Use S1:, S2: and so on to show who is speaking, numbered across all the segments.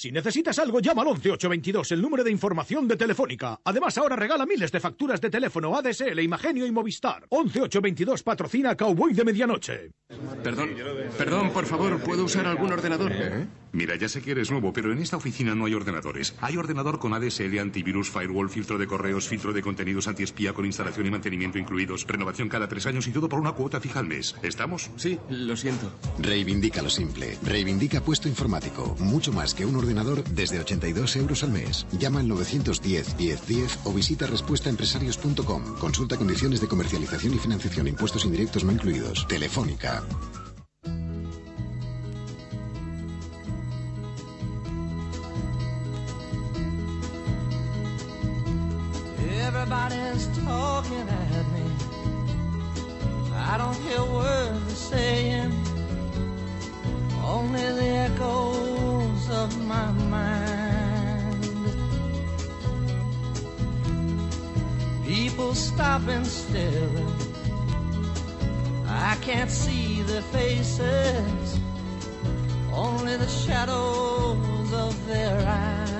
S1: Si necesitas algo, llama al 11822, el número de información de Telefónica. Además, ahora regala miles de facturas de teléfono ADSL, Imagenio y Movistar. 11822 patrocina Cowboy de Medianoche.
S2: Perdón, perdón, por favor, ¿puedo usar algún ordenador?
S3: Mira, ya sé que eres nuevo, pero en esta oficina no hay ordenadores. Hay ordenador con ADSL, antivirus, firewall, filtro de correos, filtro de contenidos antiespía con instalación y mantenimiento incluidos, renovación cada tres años y todo por una cuota fija al mes. ¿Estamos?
S2: Sí, lo siento.
S4: Reivindica lo simple. Reivindica puesto informático. Mucho más que un ordenador desde 82 euros al mes. Llama al 910 1010 o visita respuestaempresarios.com. Consulta condiciones de comercialización y financiación, impuestos indirectos no incluidos. Telefónica.
S5: Everybody's talking at me. I don't hear words they're saying, only the echoes of my mind. People stop and stare. I can't see their faces, only the shadows of their eyes.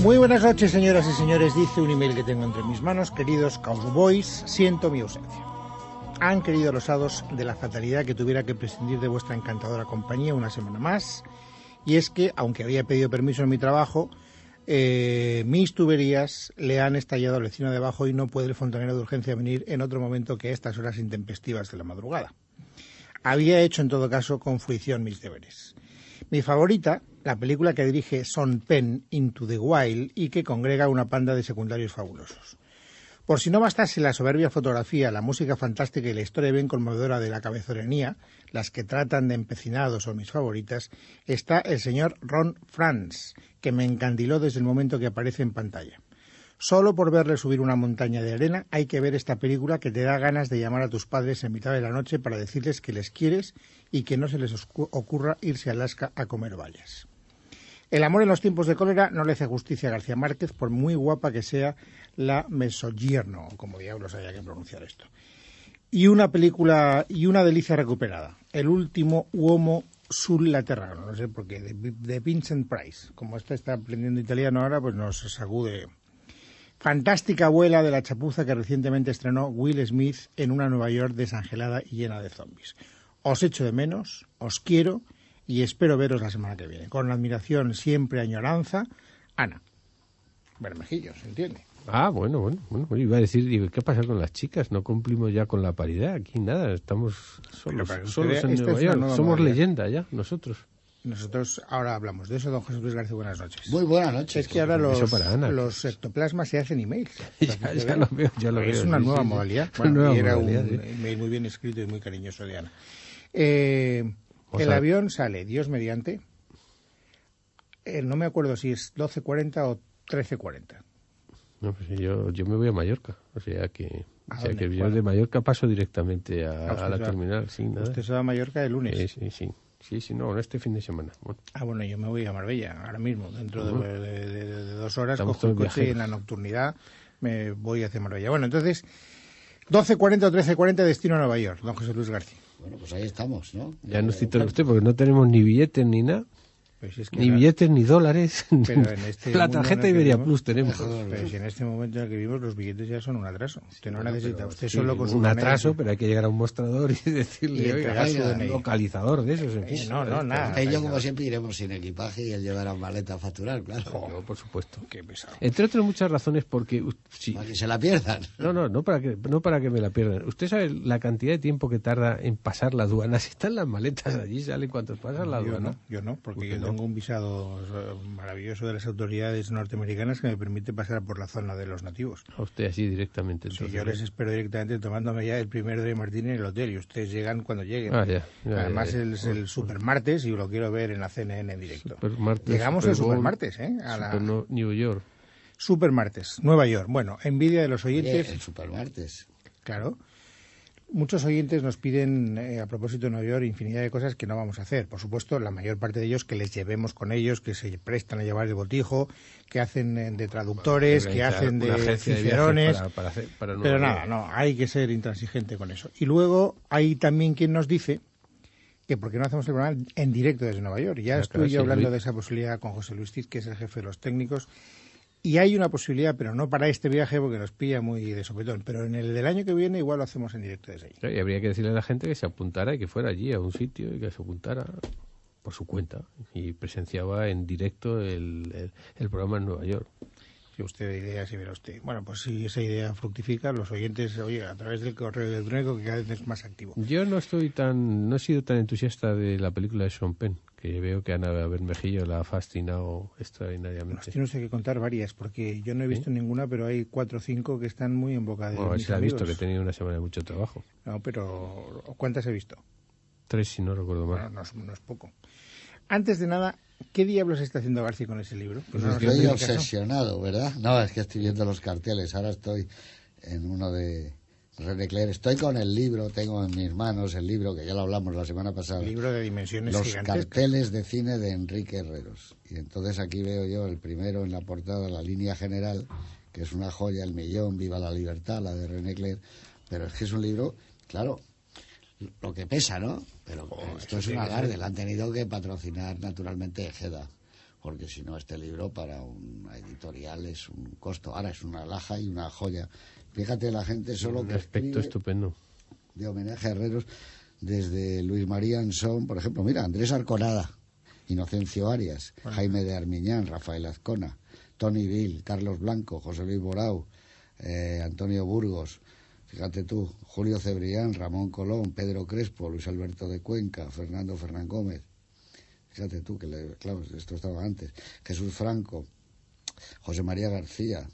S6: Muy buenas noches, señoras y señores. Dice un email que tengo entre mis manos. Queridos cowboys, siento mi ausencia. Han querido los hados de la fatalidad que tuviera que prescindir de vuestra encantadora compañía una semana más. Y es que, aunque había pedido permiso en mi trabajo, eh, mis tuberías le han estallado al vecino de abajo y no puede el fontanero de urgencia venir en otro momento que estas horas intempestivas de la madrugada. Había hecho en todo caso con fruición mis deberes. Mi favorita, la película que dirige Son Penn, Into the Wild, y que congrega una panda de secundarios fabulosos. Por si no bastase la soberbia fotografía, la música fantástica y la historia bien conmovedora de la cabezonería, las que tratan de empecinados son mis favoritas, está el señor Ron Franz, que me encandiló desde el momento que aparece en pantalla. Solo por verle subir una montaña de arena hay que ver esta película que te da ganas de llamar a tus padres en mitad de la noche para decirles que les quieres y que no se les ocurra irse a Alaska a comer bayas. El amor en los tiempos de cólera no le hace justicia a García Márquez, por muy guapa que sea la Mesogierno, como diablos haya que pronunciar esto. Y una película, y una delicia recuperada, El último uomo sul laterano, no sé por qué, de, Vincent Price. Como esta está aprendiendo italiano ahora, pues nos sacude. Fantástica abuela de la chapuza que recientemente estrenó Will Smith en una Nueva York desangelada y llena de zombies. Os echo de menos, os quiero y espero veros la semana que viene. Con admiración, siempre añoranza, Ana. Bermejillos, ¿entiende?
S7: Ah, bueno, bueno, bueno. Iba a decir, digo, ¿qué pasa con las chicas? No cumplimos ya con la paridad. Aquí nada, estamos solos, en Nueva York. Somos
S6: modalidad.
S7: leyenda ya, nosotros.
S6: Nosotros ahora hablamos de eso, don José Luis García, buenas noches.
S8: Muy buenas noches.
S6: Es que ahora los,
S7: para Ana.
S6: los ectoplasmas se hacen emails.
S7: Ya, ya lo veo, ya lo
S6: es
S7: veo,
S6: una
S7: sí,
S6: nueva
S7: sí,
S6: modalidad.
S7: Una
S6: Bueno,
S7: nueva
S6: y era
S7: modalidad,
S6: un
S7: sí.
S6: email muy bien escrito y muy cariñoso de Ana. Eh,
S7: O
S6: el
S7: sea-
S6: avión sale, Dios mediante, eh, no me acuerdo si es 12.40 o 13.40.
S7: No, pues yo, yo me voy a Mallorca. O sea que,
S6: ¿A
S7: o sea
S6: dónde?
S7: que yo de Mallorca paso directamente a,
S6: Ah,
S7: a la
S6: va-
S7: terminal. Sí, nada.
S6: Usted se va a Mallorca el lunes.
S7: Sí, sí, sí. Sí, sí, no, este fin de semana. Bueno,
S6: Ah, bueno, yo me voy a Marbella ahora mismo. Dentro de,
S7: Ujú.
S6: de- de- de dos horas
S7: Estamos
S6: cojo el coche y en la nocturnidad me voy hacia Marbella. Bueno, entonces, 12.40 o 13.40 destino a Nueva York, don José Luis García.
S8: Bueno, pues ahí estamos, ¿no?
S7: ya nos cita usted porque no tenemos ni billetes ni nada.
S6: Pero si es que
S7: Ni
S6: la-
S7: billetes, ni dólares.
S6: Pero en este
S7: la tarjeta Iberia
S6: vivimos-
S7: Plus tenemos.
S6: Pero si en este momento en el que vivimos los billetes ya son un atraso. Usted no necesita, usted
S7: Sí,
S6: solo con
S7: un atraso, pero hay que llegar a un mostrador y decirle,
S6: Y
S7: oiga,
S6: DNI.
S7: localizador de esos. en fin.
S6: No, no, nada.
S8: Usted y yo, como siempre, iremos sin equipaje y él llevará maleta a facturar, claro.
S7: Yo, por supuesto.
S6: Qué pesado.
S7: Entre otras muchas razones porque... sí.
S8: Para que se la pierdan.
S7: No, no, no para, que, no para que me la pierdan. ¿Usted sabe la cantidad de tiempo que tarda en pasar la aduana? Si están las maletas allí, salen cuántos pasan la
S6: Yo
S7: aduana.
S6: no, yo no, porque yo
S7: no.
S6: Tengo un visado eh, maravilloso de las autoridades norteamericanas que me permite pasar por la zona de los nativos.
S7: A usted así directamente. Entonces,
S6: yo les espero directamente tomándome ya el primer de Martín en el hotel y ustedes llegan cuando lleguen.
S7: Ah, ya, ya,
S6: Además
S7: ya, ya.
S6: es el supermartes y lo quiero ver en la CNN en directo.
S7: Supermartes,
S6: Llegamos al supermartes, ¿eh? A la
S7: Super New York.
S6: supermartes, Nueva York. Bueno, envidia de los
S8: Oye,
S6: oyentes.
S8: el supermartes.
S6: Claro. Muchos oyentes nos piden, eh, a propósito de Nueva York, infinidad de cosas que no vamos a hacer. Por supuesto, la mayor parte de ellos que les llevemos con ellos, que se prestan a llevar el botijo, que hacen eh, de traductores, que hacen de cicerones.
S7: para- para hacer- para Nueva
S6: pero nada, no, hay que ser intransigente con eso. Y luego hay también quien nos dice que por qué no hacemos el programa en directo desde Nueva York. Ya yo
S7: sí,
S6: hablando
S7: Luis.
S6: de esa posibilidad con José Luis Cid, que es el jefe de los técnicos. Y hay una posibilidad, pero no para este viaje porque nos pilla muy de sopetón. Pero en el del año que viene igual lo hacemos en directo desde allí.
S7: Y habría que decirle a la gente que se apuntara y que fuera allí a un sitio y que se apuntara por su cuenta y presenciaba en directo el- el programa en Nueva York.
S6: Si usted de idea, si verá usted. Bueno, pues si esa idea fructifica, los oyentes, oye, a través del correo electrónico que cada vez es más activo.
S7: Yo no estoy tan, no he sido tan entusiasta de la película de Sean Penn, que veo que Ana Bermejillo la ha fascinado
S6: Nos
S7: extraordinariamente.
S6: tiene usted que contar varias, porque yo no he visto ninguna, pero hay cuatro o cinco que están muy en boca de
S7: Bueno,
S6: mis
S7: si la ha visto, que he tenido una semana de mucho trabajo.
S6: No, pero ¿cuántas he visto?
S7: Tres, si no recuerdo mal.
S6: Bueno, no no es poco. Antes de nada, ¿qué diablos está haciendo García con ese libro? No nos
S8: Estoy obsesionado, ¿verdad? No, es que estoy viendo los carteles. Ahora estoy en uno de René Clair. Estoy con el libro, tengo en mis manos el libro, que ya lo hablamos la semana pasada.
S6: libro de dimensiones
S8: Los carteles de cine de Enrique Herreros. Y entonces aquí veo yo el primero en la portada, la línea general, que es una joya, El Millón, Viva la Libertad, la de René Clair. Pero es que es un libro, claro, lo que pesa, ¿no? Pero esto es un alarde, la han tenido que patrocinar naturalmente Ejeda. Porque si no, este libro para una editorial es un costo. Ahora es una alhaja y una joya. Fíjate, la gente solo
S7: Un
S8: que
S7: aspecto estupendo.
S8: de homenaje a herreros desde Luis María Ansón, por ejemplo, mira, Andrés Arconada, Inocencio Arias, Jaime de Armiñán, Rafael Azcona, Tony Bill, Carlos Blanco, José Luis Borau, eh, Antonio Burgos, fíjate tú, Julio Cebrián, Ramón Colón, Pedro Crespo, Luis Alberto de Cuenca, Fernando Fernán Gómez, fíjate tú, que le- claro, esto estaba antes, Jesús Franco, José María García,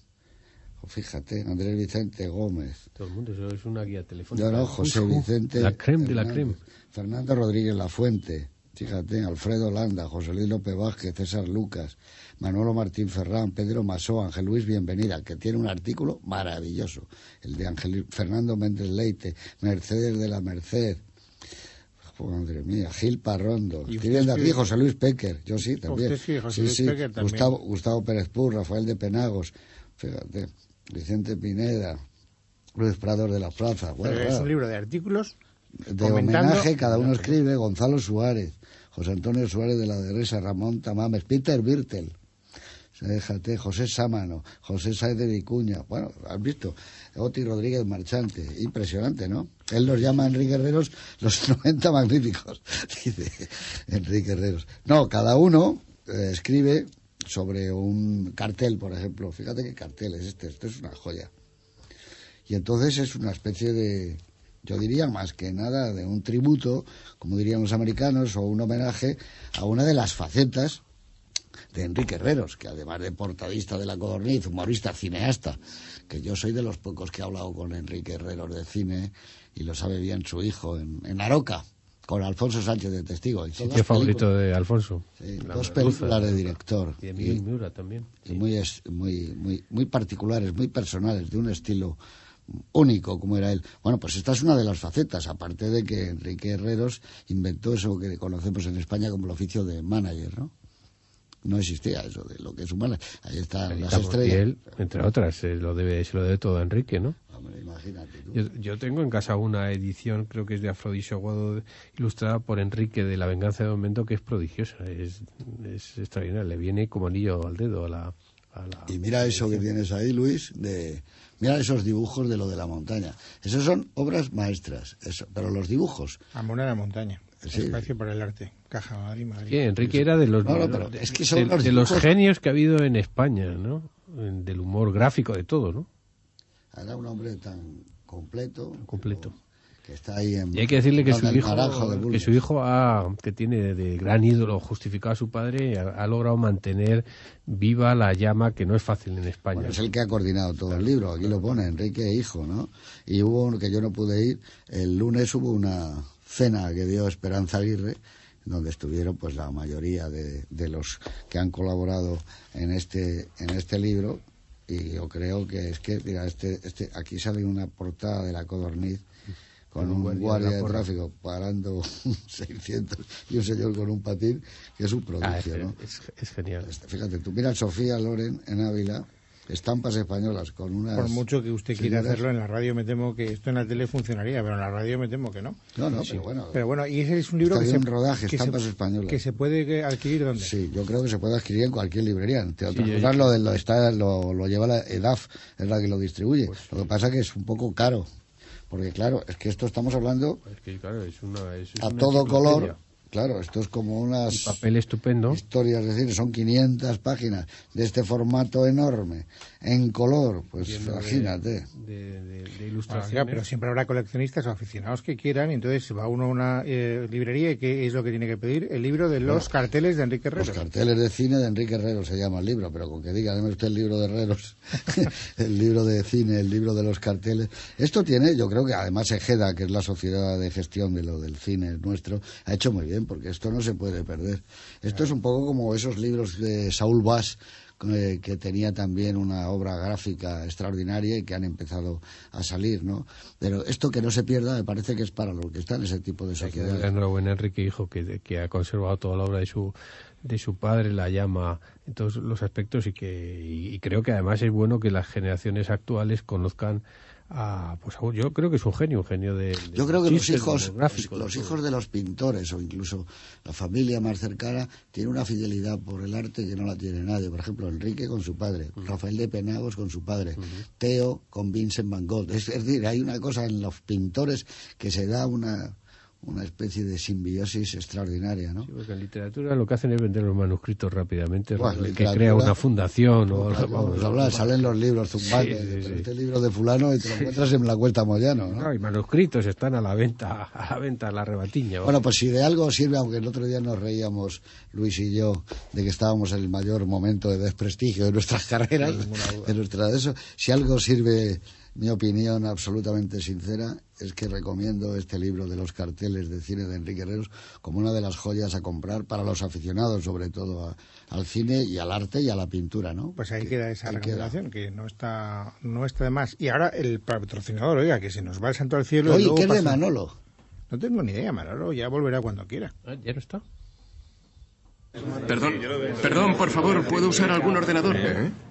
S8: fíjate, Andrés Vicente Gómez,
S7: Todo el mundo, eso es una guía telefónica.
S8: yo no, José
S7: Ujú.
S8: Vicente.
S7: La creme de la creme.
S8: Fernando Rodríguez La Fuente, fíjate, Alfredo Landa, José Luis López Vázquez, César Lucas, Manolo Martín Ferrán, Pedro Masó, Ángel Luis Bienvenida, que tiene un artículo maravilloso, el de Ángel Fernando Méndez Leite, Mercedes de la Merced. Madre mía, Gil Parrondo.
S6: ¿Y usted
S8: Escriben de aquí? José Luis Pecker, yo sí, también.
S6: Usted sí, José
S8: sí,
S6: Luis
S8: sí.
S6: También.
S8: Gustavo, Gustavo Pérez Pur, Rafael de Penagos, fíjate, Vicente Pineda, Luis Prados de la Plaza. Bueno,
S6: es
S8: claro
S6: un libro de artículos
S8: de homenaje, cada uno escribe, Gonzalo Suárez, José Antonio Suárez de la Derresa, Ramón Tamames, Peter Birtel, déjate, José Sámano, José Saez de Vicuña, bueno, has visto, Oti Rodríguez Marchante, impresionante, ¿no? Él los llama Enrique Herreros los 90 magníficos, dice Enrique Herreros. No, cada uno eh, escribe sobre un cartel, por ejemplo, fíjate qué cartel es este, esto es una joya. Y entonces es una especie de, yo diría más que nada, de un tributo, como dirían los americanos, o un homenaje a una de las facetas de Enrique Herreros, que además de portadista de la Codorniz, humorista, cineasta, que yo soy de los pocos que he hablado con Enrique Herreros de cine y lo sabe bien su hijo en, en Aroca, con Alfonso Sánchez de testigo. Y
S7: Sitio favorito de Alfonso.
S8: Sí, dos películas de director.
S7: Y Miguel Miura también.
S8: y muy, es- muy, muy, muy particulares, muy personales, de un estilo único como era él. Bueno, pues esta es una de las facetas, aparte de que Enrique Herreros inventó eso que conocemos en España como el oficio de manager, ¿no? No existía eso de lo que es humana. Ahí están
S7: Ahí
S8: las.
S7: Y
S8: estrellas.
S7: él, entre otras, se lo debe, se lo debe todo a Enrique, ¿no?
S8: Hombre, imagínate tú.
S7: Yo, yo tengo en casa una edición, creo que es de Afrodisio Aguado, ilustrada por Enrique de La venganza de Momento, que es prodigiosa, es, es extraordinaria, le viene como anillo al dedo a la... a la-
S8: Y mira eso que tienes ahí, Luis, de mira esos dibujos de lo de la montaña. Esos son obras maestras, eso, pero los dibujos.
S6: Amor a la montaña.
S8: Sí.
S6: Espacio para el arte. Caja Madrid, Madrid.
S7: Sí, Enrique era de los,
S8: No, no,
S7: de-
S8: pero es que son
S7: de-
S8: los
S7: de los genios que ha habido en España, ¿no? Del humor gráfico, de todo, ¿no?
S8: Era un hombre tan completo,
S7: Completo.
S8: Que está ahí en
S7: Y hay que decirle que su hijo, que su hijo ha, que tiene de gran ídolo justificado a su padre, ha, ha logrado mantener viva la llama que no es fácil en España.
S8: Bueno, es el que ha coordinado todo el libro, aquí lo pone, Enrique Hijo, ¿no? Y hubo uno que yo no pude ir, el lunes hubo una cena que dio Esperanza Aguirre, donde estuvieron pues la mayoría de, de los que han colaborado en este, en este libro, y yo creo que es que, mira, este, este, aquí sale una portada de la Codorniz, con un
S7: guardia
S8: guardia,
S7: de
S8: tráfico parando 600 y un señor con un patín, que es un
S7: Ah, es,
S8: prodigio, ¿no?
S7: es- es genial.
S8: Este, Fíjate, tú mira Sofía Loren en Ávila, estampas españolas con unas...
S6: Por mucho que usted quiera hacerlo en la radio, me temo que esto en la tele funcionaría, pero en la radio me temo que no.
S8: No, no, pero bueno.
S6: Pero bueno, y ese es un libro que se,
S8: rodaje,
S6: que,
S8: estampas
S6: se,
S8: españolas.
S6: que se puede adquirir donde.
S8: Sí, yo creo que se puede adquirir en cualquier librería. Entre otras cosas, lo, de, lo, está, lo, lo lleva la EDAF, es la que lo distribuye.
S7: Pues
S8: lo que pasa que es un poco caro. Porque claro, es que esto estamos hablando
S7: Es que, claro, es una, es- es
S8: a
S7: una
S8: todo color. Claro, esto es como unas
S7: Y papel estupendo.
S8: historias, es decir, son 500 páginas de este formato enorme, en color, pues
S7: lleno
S8: imagínate.
S7: De, de- de
S6: Bueno,
S7: ilustraciones.
S6: ya, pero siempre habrá coleccionistas o aficionados que quieran, y entonces va uno a una eh, librería y ¿qué es lo que tiene que pedir? El libro de los carteles de Enrique
S8: Los
S6: Herrero.
S8: carteles de cine de Enrique Herrero se llama el libro, pero con que diga, deme usted el libro de Herreros, el libro de cine, el libro de los carteles. Esto tiene, yo creo que además Ejeda, que es la sociedad de gestión de lo del cine nuestro, ha hecho muy bien, porque esto no se puede perder. Esto es un poco como esos libros de Saúl Bass, eh, que tenía también una obra gráfica extraordinaria y que han empezado a salir, ¿no? Pero esto que no se pierda me parece que es para los que están en ese tipo de sociedades.
S7: enhorabuena Enrique Hijo, que, que ha conservado toda la obra de su, de su padre, la llama en todos los aspectos y que y, y creo que además es bueno que las generaciones actuales conozcan a, pues a- yo creo que es un genio, un genio de, de
S8: Yo creo que los hijos, los hijos de los pintores o incluso la familia más cercana tiene una fidelidad por el arte que no la tiene nadie. Por ejemplo, Enrique con su padre, Rafael de Penagos con su padre, Teo con Vincent Van Gogh. Es, es decir, hay una cosa en los pintores que se da una, una especie de simbiosis extraordinaria, ¿no?
S7: Sí, porque en literatura lo que hacen es vender los manuscritos rápidamente,
S8: Buah,
S7: el que crea una fundación o
S8: Vamos,
S7: vamos,
S8: a hablar, salen los libros zumbantes,
S7: Sí, sí, sí.
S8: este libro de fulano y te lo encuentras en la Cuesta Moyano, ¿no?
S7: No, y manuscritos están a la venta, a la venta, a la rebatiña.
S8: Bueno, pues si de algo sirve, aunque el otro día nos reíamos, Luis y yo, de que estábamos en el mayor momento de desprestigio de nuestras carreras, de nuestra de eso, si algo sirve, mi opinión absolutamente sincera, es que recomiendo este libro de los carteles de cine de Enrique Herreros como una de las joyas a comprar para los aficionados, sobre todo a- al cine y al arte y a la pintura, ¿no?
S6: Pues ahí
S8: Que-
S6: queda esa
S8: ahí queda.
S6: recomendación, que no está, no está de más. Y ahora el patrocinador, oiga, que se nos va el santo al cielo.
S8: Oye, ¿qué es de Manolo?
S6: No tengo ni idea, Manolo, ya volverá cuando quiera.
S7: Ah, ¿Ya no está?
S2: Perdón, perdón, por favor, ¿puedo usar algún ordenador?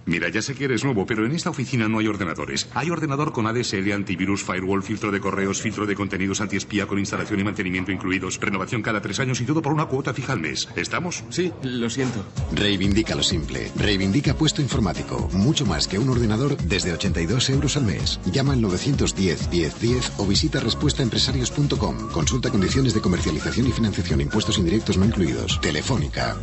S3: Mira, ya sé que eres nuevo, pero en esta oficina no hay ordenadores. Hay ordenador con ADSL, antivirus, firewall, filtro de correos, filtro de contenidos antiespía con instalación y mantenimiento incluidos, renovación cada tres años y todo por una cuota fija al mes. ¿Estamos?
S2: Sí, lo siento.
S4: Reivindica lo simple. Reivindica puesto informático. Mucho más que un ordenador desde 82 euros al mes. Llama al 910 1010 o visita respuestaempresarios.com. Consulta condiciones de comercialización y financiación. Impuestos indirectos no incluidos. Telefónica.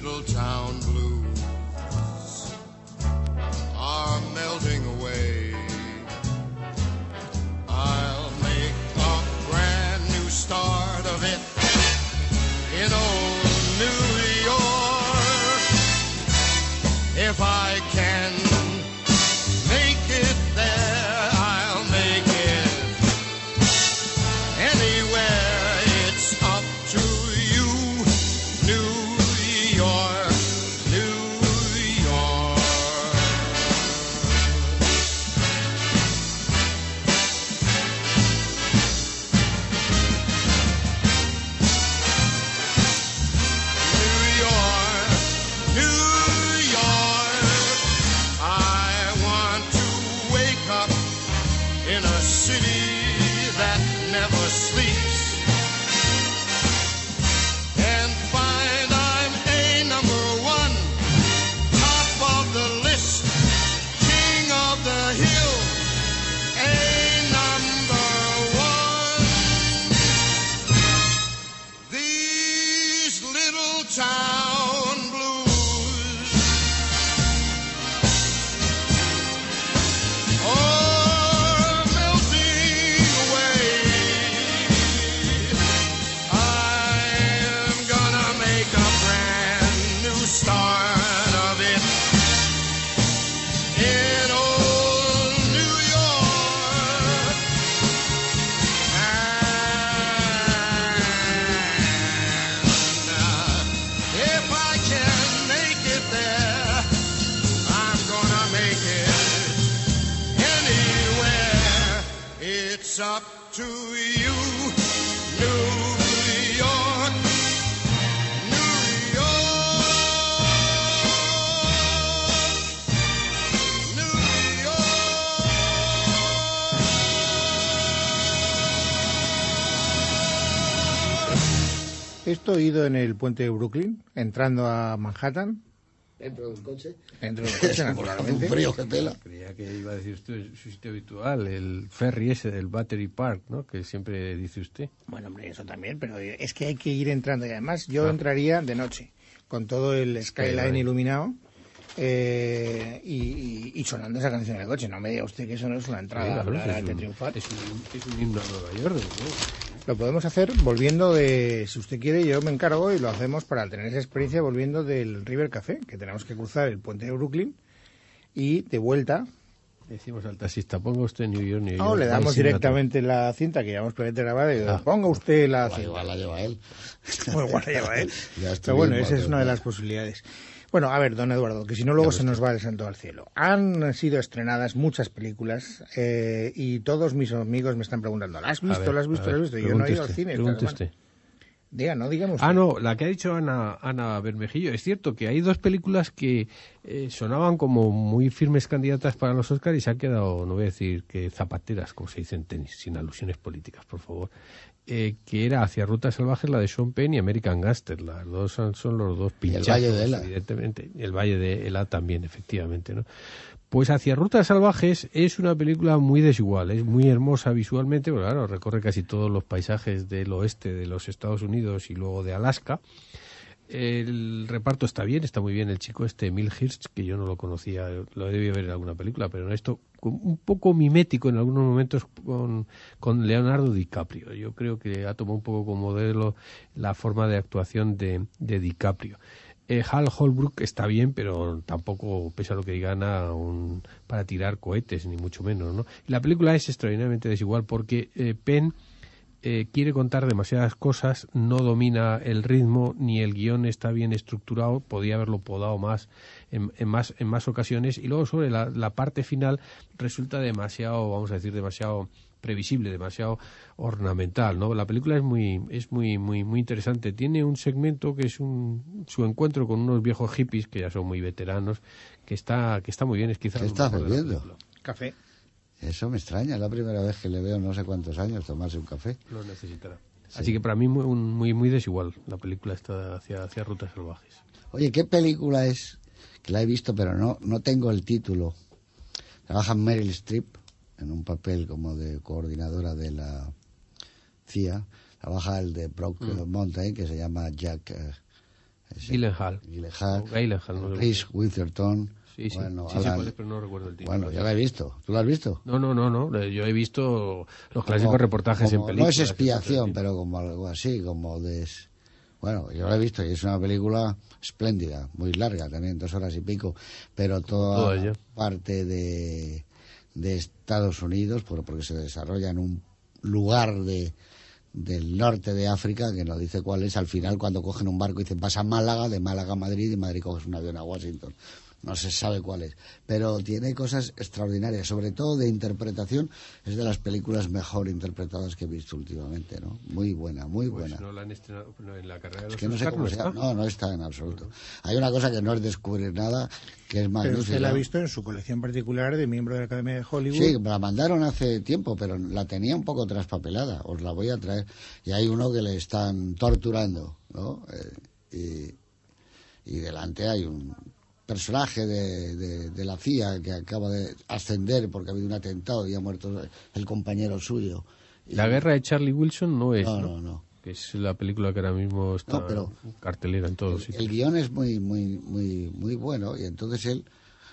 S9: Little town blues
S6: Esto oído en el puente de Brooklyn, entrando a Manhattan.
S8: Dentro del coche.
S6: Dentro del coche, naturalmente.
S8: Un frío que pela.
S7: Creía que iba a decir usted su sitio habitual, el ferry ese del Battery Park, ¿no? Que siempre dice usted.
S6: Bueno, hombre, eso también, pero es que hay que ir entrando. Y además, yo
S7: Ah.
S6: entraría de noche, con todo el skyline
S7: Skyline.
S6: iluminado eh, y, y- y sonando esa canción en el coche. No me diga usted que eso no es una entrada
S7: Sí, claro,
S6: para
S7: es
S6: de
S7: un-
S6: triunfar.
S7: Es un, es un himno a Nueva York, luego.
S6: Lo podemos hacer volviendo de, si usted quiere, yo me encargo y lo hacemos para tener esa experiencia volviendo del River Café, que tenemos que cruzar el puente de Brooklyn y de vuelta.
S7: Decimos al taxista, ponga usted New York, New York.
S6: No, le damos directamente la cinta que llevamos previamente grabada y
S7: Ah.
S6: ponga usted la
S8: Igual,
S6: cinta.
S8: igual la lleva él.
S6: Igual la lleva él. Pero bueno, esa es una de las posibilidades. Bueno, a ver, don Eduardo, que si no luego se nos va el santo al cielo. Han sido estrenadas muchas películas eh, y todos mis amigos me están preguntando, ¿la has visto?
S7: ver,
S6: ¿la has visto? ¿La has visto? Yo no he ido al cine. Diga, no, digamos.
S7: Ah, no, la que ha dicho Ana, Ana Bermejillo. Es cierto que hay dos películas que eh, sonaban como muy firmes candidatas para los Oscars y se han quedado, no voy a decir que zapateras, como se dice en tenis, sin alusiones políticas, por favor. Eh, que era Hacia Rutas Salvajes, la de Sean Penn y American Gangster. Las dos son, son los dos
S8: Y el
S7: pinchazos,
S8: Valle de Ela.
S7: evidentemente. Y el Valle de Ela también, efectivamente, ¿no? Pues Hacia Rutas Salvajes es una película muy desigual, es muy hermosa visualmente, pero claro, recorre casi todos los paisajes del oeste de los Estados Unidos y luego de Alaska. El reparto está bien, está muy bien el chico este, Emil Hirsch, que yo no lo conocía, lo debí ver en alguna película, pero en esto un poco mimético en algunos momentos con, con Leonardo DiCaprio. Yo creo que ha tomado un poco como modelo la forma de actuación de, de DiCaprio. Eh, Hal Holbrook está bien, pero tampoco, pese a lo que digan, a un- para tirar cohetes, ni mucho menos. ¿no? La película es extraordinariamente desigual porque eh, Penn eh, quiere contar demasiadas cosas, no domina el ritmo, ni el guion está bien estructurado, podía haberlo podado más en, en más en más ocasiones, y luego sobre la parte final resulta demasiado, vamos a decir, demasiado previsible, demasiado ornamental, ¿no? La película es muy es muy muy muy interesante. Tiene un segmento que es un su encuentro con unos viejos hippies que ya son muy veteranos, que está que está muy bien, es quizás
S8: ¿Qué
S7: lo
S8: estás bebiendo?
S6: Café.
S8: Eso me extraña, es la primera vez que le veo no sé cuántos años tomarse un café.
S7: Lo necesitará. Así que para mí muy un- muy muy desigual la película está hacia hacia rutas salvajes.
S8: Oye, ¿qué película es? Que la he visto, pero no, no tengo el título. Trabaja Meryl Streep en un papel como de coordinadora de la CIA. Trabaja el de Brock
S7: Mm.
S8: Mountain, que se llama Jack eh,
S7: Gyllenhaal. No sé.
S8: Reese Witherspoon.
S7: Sí, sí,
S8: Bueno,
S7: sí sé
S8: Alan-
S7: cuál es, pero no recuerdo el título.
S8: Bueno, ya la he visto. ¿Tú la has visto?
S7: No, no, no, no. eh, Yo he visto los clásicos
S8: Como-
S7: reportajes en películas.
S8: No es expiación, pero como algo así, como de... Bueno, yo la he visto y es una película espléndida, muy larga también, dos horas y pico, pero toda parte de, de Estados Unidos, por- porque se desarrolla en un lugar de del norte de África, que no dice cuál es, al final cuando cogen un barco dicen vas a Málaga, de Málaga a Madrid y Madrid coges un avión a Washington. No se sabe cuál es, pero tiene cosas extraordinarias, sobre todo de interpretación, es de las películas mejor interpretadas que he visto últimamente, ¿no? Muy buena, muy
S7: Pues
S8: buena.
S7: no la han estrenado no, en la carrera de
S8: Es
S7: los
S8: que no sé
S7: Oscar,
S8: cómo
S7: ¿no está?
S8: llama. No, no está en absoluto. Hay una cosa que no es descubrir nada, que es
S6: Pero
S8: magnífica.
S6: usted la ha visto en su colección particular de miembro de la Academia de Hollywood.
S8: Sí, me la mandaron hace tiempo, pero la tenía un poco traspapelada. Os la voy a traer. Y hay uno que le están torturando, ¿no? Eh, y, y delante hay un personaje de, de- de la CIA que acaba de ascender porque ha habido un atentado y ha muerto el compañero suyo. Y-
S7: La guerra de Charlie Wilson no es,
S8: No,
S7: ¿no?
S8: no, no.
S7: Que es la película que ahora mismo está
S8: No, pero-
S7: cartelera en todos
S8: el,
S7: sitios.
S8: el guion es muy, muy, muy, muy bueno y entonces él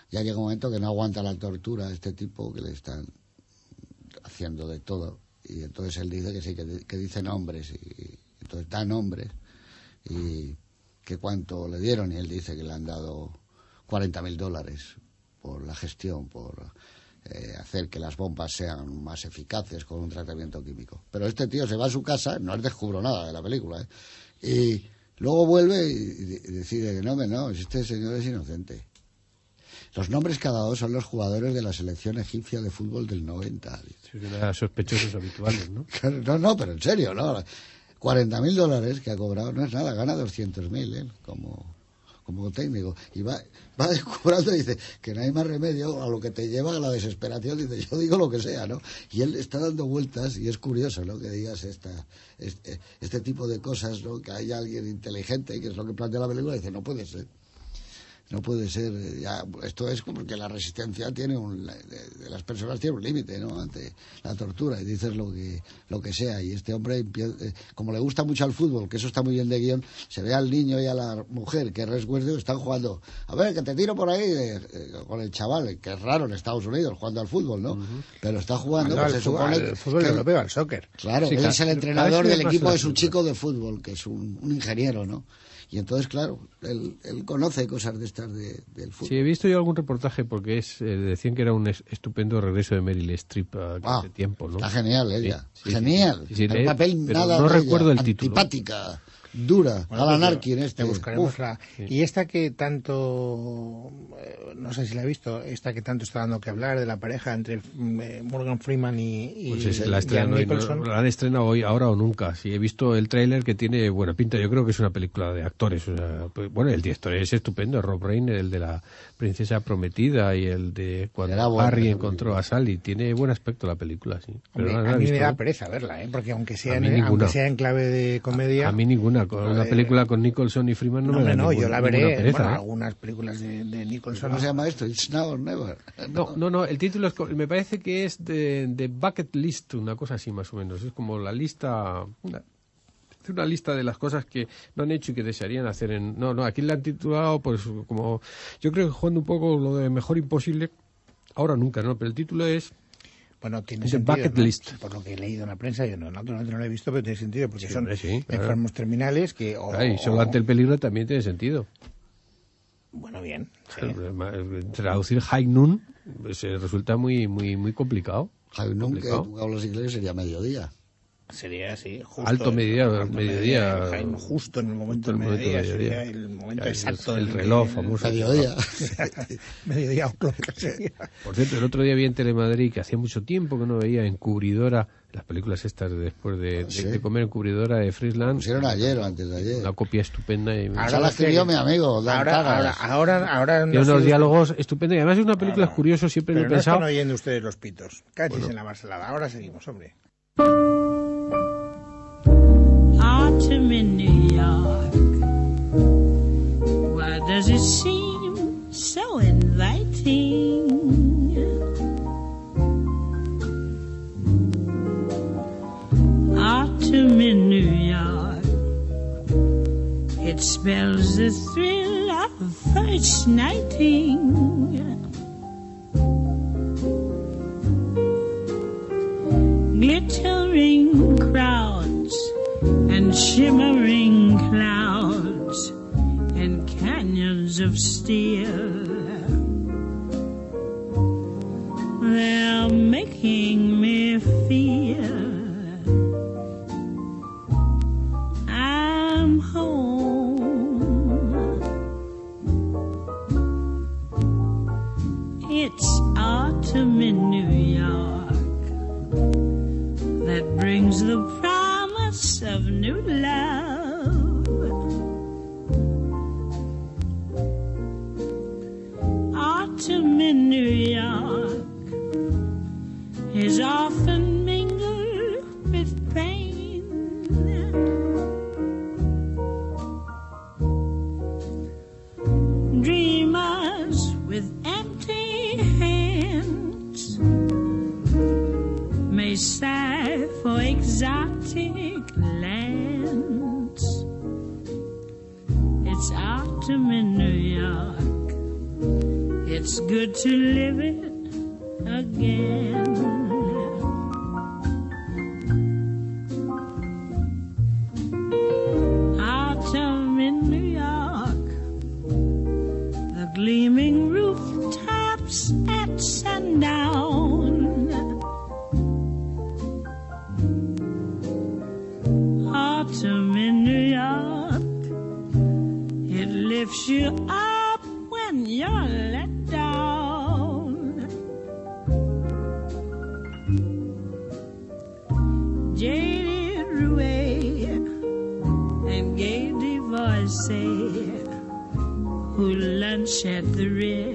S8: ya llega un momento que no aguanta la tortura a este tipo que le están haciendo de todo y entonces él dice que sí, que, que dice nombres y entonces da nombres y que cuánto le dieron y él dice que le han dado 40 mil dólares por la gestión, por eh, hacer que las bombas sean más eficaces con un tratamiento químico. Pero este tío se va a su casa, no les descubro nada de la película, ¿eh? y luego vuelve y, decide que no, que no, este señor es inocente. Los nombres que ha dado son los jugadores de la selección egipcia de fútbol del 90.
S7: Es una de sospechosos habituales, ¿no?
S8: No, no, pero en serio, ¿no? 40 mil dólares que ha cobrado no es nada, gana 200 mil ¿eh? como, como técnico. Y va, va descubrando y dice que no hay más remedio a lo que te lleva a la desesperación. Dice, yo digo lo que sea, ¿no? Y él está dando vueltas y es curioso, ¿no? Que digas esta, este, este tipo de cosas, ¿no? Que hay alguien inteligente, que es lo que plantea la película, y dice, no puede ser. No puede ser, eh, ya, esto es como que la resistencia tiene un, de, las personas tiene un límite, ¿no? Ante la tortura y dices lo que, lo que sea. Y este hombre, eh, como le gusta mucho al fútbol, que eso está muy bien de guion, se ve al niño y a la mujer que resguardo están jugando. A ver, que te tiro por ahí eh, con el chaval, que es raro en Estados Unidos jugando al fútbol, ¿no? Pero está jugando, pues se
S6: fútbol-
S8: supone
S6: al fútbol
S8: que-
S6: europeo, al soccer.
S8: Claro,
S7: Sí,
S8: él
S7: claro.
S8: es el entrenador del equipo de su chico de fútbol, que es un, un ingeniero, ¿no? Y entonces, claro, él, él conoce cosas de estas de- del fútbol.
S7: Sí, he visto yo algún reportaje porque es eh, decían que era un es- estupendo regreso de Meryl Streep a-
S8: Ah,
S7: hace tiempo, ¿no?
S8: Está genial ella.
S7: Sí, sí,
S8: Genial.
S7: sí,
S8: el papel
S7: pero
S8: nada
S7: no
S8: de ella,
S7: recuerdo el título.
S8: Antipática, dura.
S6: Bueno,
S8: Alan
S6: pues,
S8: Arkin este.
S6: le buscaremos
S8: Uf.
S6: la- Y esta que tanto, eh, no sé si la he visto, esta que tanto está dando que hablar de la pareja entre mm, eh, Morgan Freeman y, y
S7: Pues la, estrenan hoy, no- la han estrenado hoy, ahora o nunca. Sí, he visto el tráiler que tiene buena pinta. Yo creo que es una película de actores. o sea, pues, bueno, el director es estupendo, Rob Reiner, el de la princesa prometida y el de cuando
S8: buena
S7: Harry encontró a Sally. Tiene buen aspecto la película, sí. Pero
S6: Hombre,
S7: no la
S6: a mí me da
S7: ¿no?
S6: pereza verla, ¿eh? porque aunque sea,
S7: A
S6: en,
S7: ninguna.
S6: aunque sea en clave de comedia...
S7: A mí ninguna. Con una película con Nicholson y Freeman no,
S6: no,
S7: me da
S6: no,
S7: ningún-
S6: yo la veré, bueno,
S7: ¿eh?
S6: algunas películas de, de Nicholson.
S8: ¿Cómo se llama esto? It's now or never.
S7: No, no, no, el título es, me parece que es de, de Bucket List, una cosa así más o menos. Es como la lista, una, es una lista de las cosas que no han hecho y que desearían hacer en... No, no, aquí la han titulado pues como... Yo creo que jugando un poco lo de Mejor Imposible, ahora nunca, ¿no? Pero el título es...
S6: Bueno, tiene
S7: The
S6: sentido,
S7: Bucket
S6: ¿no?
S7: List.
S6: Por lo que he leído en la prensa, yo no, naturalmente no lo he visto, pero tiene sentido, porque
S7: Sí,
S6: son
S7: hombre, sí, claro.
S6: enfermos terminales que... o-
S7: Ay, solo
S6: o-
S7: ante el peligro también tiene sentido.
S6: Bueno, bien. sí.
S7: Traducir High Noon pues, eh, resulta muy, muy, muy complicado.
S8: Javi, nunca
S7: Complicado.
S8: tú hablas inglés sería mediodía.
S6: Sería así, justo.
S7: Alto
S6: en-
S7: mediodía,
S6: alto
S7: mediodía.
S6: Jaime, justo en el momento del
S7: el
S6: mediodía,
S7: mediodía.
S6: sería el momento
S7: El-
S6: exacto.
S7: el
S6: del-
S7: reloj famoso.
S8: Mediodía.
S6: mediodía.
S7: Por cierto, el otro día vi en Telemadrid que hacía mucho tiempo que no veía encubridora, las películas estas de después de, de-
S8: Sí.
S7: de comer encubridora de Friesland.
S8: Pusieron ayer o antes de ayer.
S7: Una copia estupenda y
S8: Ahora la escribió mi amigo, Dan
S6: Ahora,
S8: Taras.
S6: ahora, ahora, ahora no
S7: tiene unos diálogos estupendos y además es una película curiosa, siempre lo
S6: Pero
S7: he
S6: no
S7: pensado.
S6: están oyendo ustedes los pitos. Cachis en la marcelada. Ahora seguimos, hombre.
S10: Out in New York, Why Does it seem so inviting? Ah, Autumn in New York. It spells the thrill of first nighting. Glittering crowds and shimmering clouds and canyons of steel. They're making me feel It's good to live it shed the
S6: rain.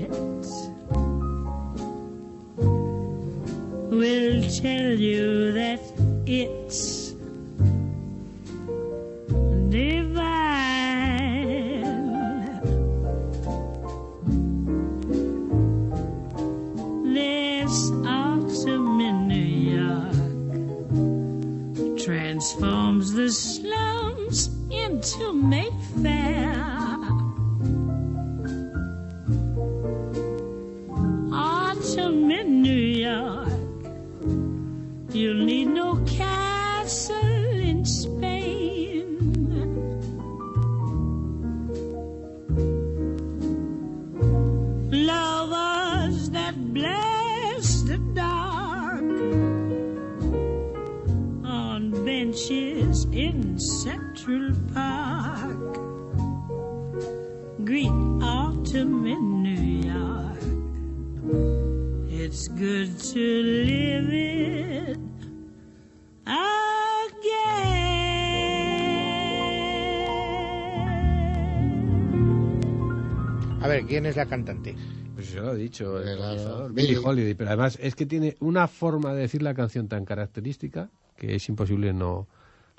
S7: Pues yo lo he dicho, el
S8: Claro. Billie
S7: Holiday, pero además es que tiene una forma de decir la canción tan característica que es imposible no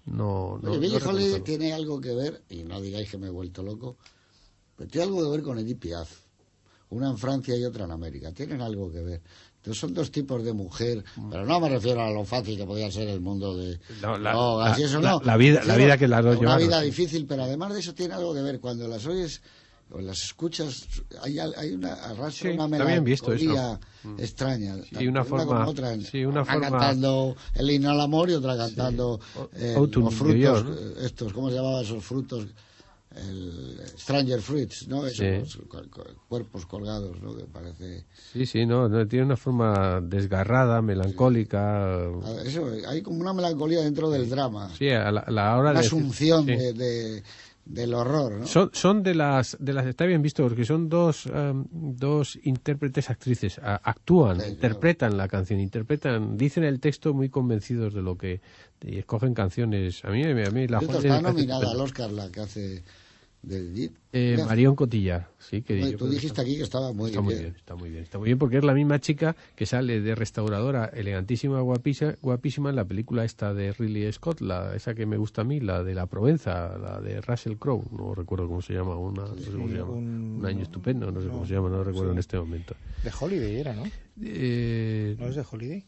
S7: no no,
S8: Oye, Billie
S7: no
S8: Holiday tiene algo que ver, y no digáis que me he vuelto loco, pero tiene algo que ver con Edith Piaf. Una en Francia y otra en América. Tienen algo que ver. Entonces son dos tipos de mujer, pero no me refiero a lo fácil que podía ser el mundo de
S7: No, la-
S8: drogas y
S7: la-
S8: eso, no.
S7: la vida- la vida que las dos
S8: Una
S7: llevaron,
S8: vida difícil, pero además de eso tiene algo que ver. Cuando las oyes o las escuchas, hay, hay una arrastra
S7: Sí,
S8: una melancolía
S7: Mm.
S8: extraña.
S7: Sí, una
S8: como
S7: forma-
S8: otra.
S7: sí, una forma-
S8: cantando el himno al amor y otra cantando eh, los frutos,
S7: York, ¿no?
S8: eh, estos, ¿cómo se llamaban esos frutos? El Stranger Fruits, ¿no? Esos cuerpos colgados, ¿no? Que parece...
S7: Sí, sí, no, no, tiene una forma desgarrada, melancólica.
S8: Eso, hay como una melancolía dentro del drama.
S7: Sí, a la, a la hora
S8: Una
S7: de
S8: asunción de- del horror, ¿no?
S7: Son, son de las de las está bien visto porque son dos em, dos intérpretes actrices a- actúan
S8: Sí,
S7: interpretan la canción interpretan dicen el texto muy convencidos de lo que y escogen canciones a mí a mí la
S8: está nominada al. Oscar la que hace De Jeep.
S7: Eh,
S8: Mira,
S7: Marion Cotillar, sí, que
S8: bueno,
S7: yo
S8: tú dijiste aquí que estaba muy
S7: está muy
S8: bien.
S7: bien, está muy bien, está muy bien porque es la misma chica que sale de restauradora elegantísima, guapísima, guapísima en la película esta de Ridley Scott, la esa que me gusta a mí, la de la Provenza, la de Russell Crowe, no recuerdo cómo se llama, una, no sé cómo se llama,
S6: un-
S7: un año estupendo, no sé
S6: no,
S7: cómo se llama, no recuerdo
S6: sí.
S7: en este momento.
S6: De Holiday era, ¿no?
S7: Eh,
S6: ¿No es de Holiday?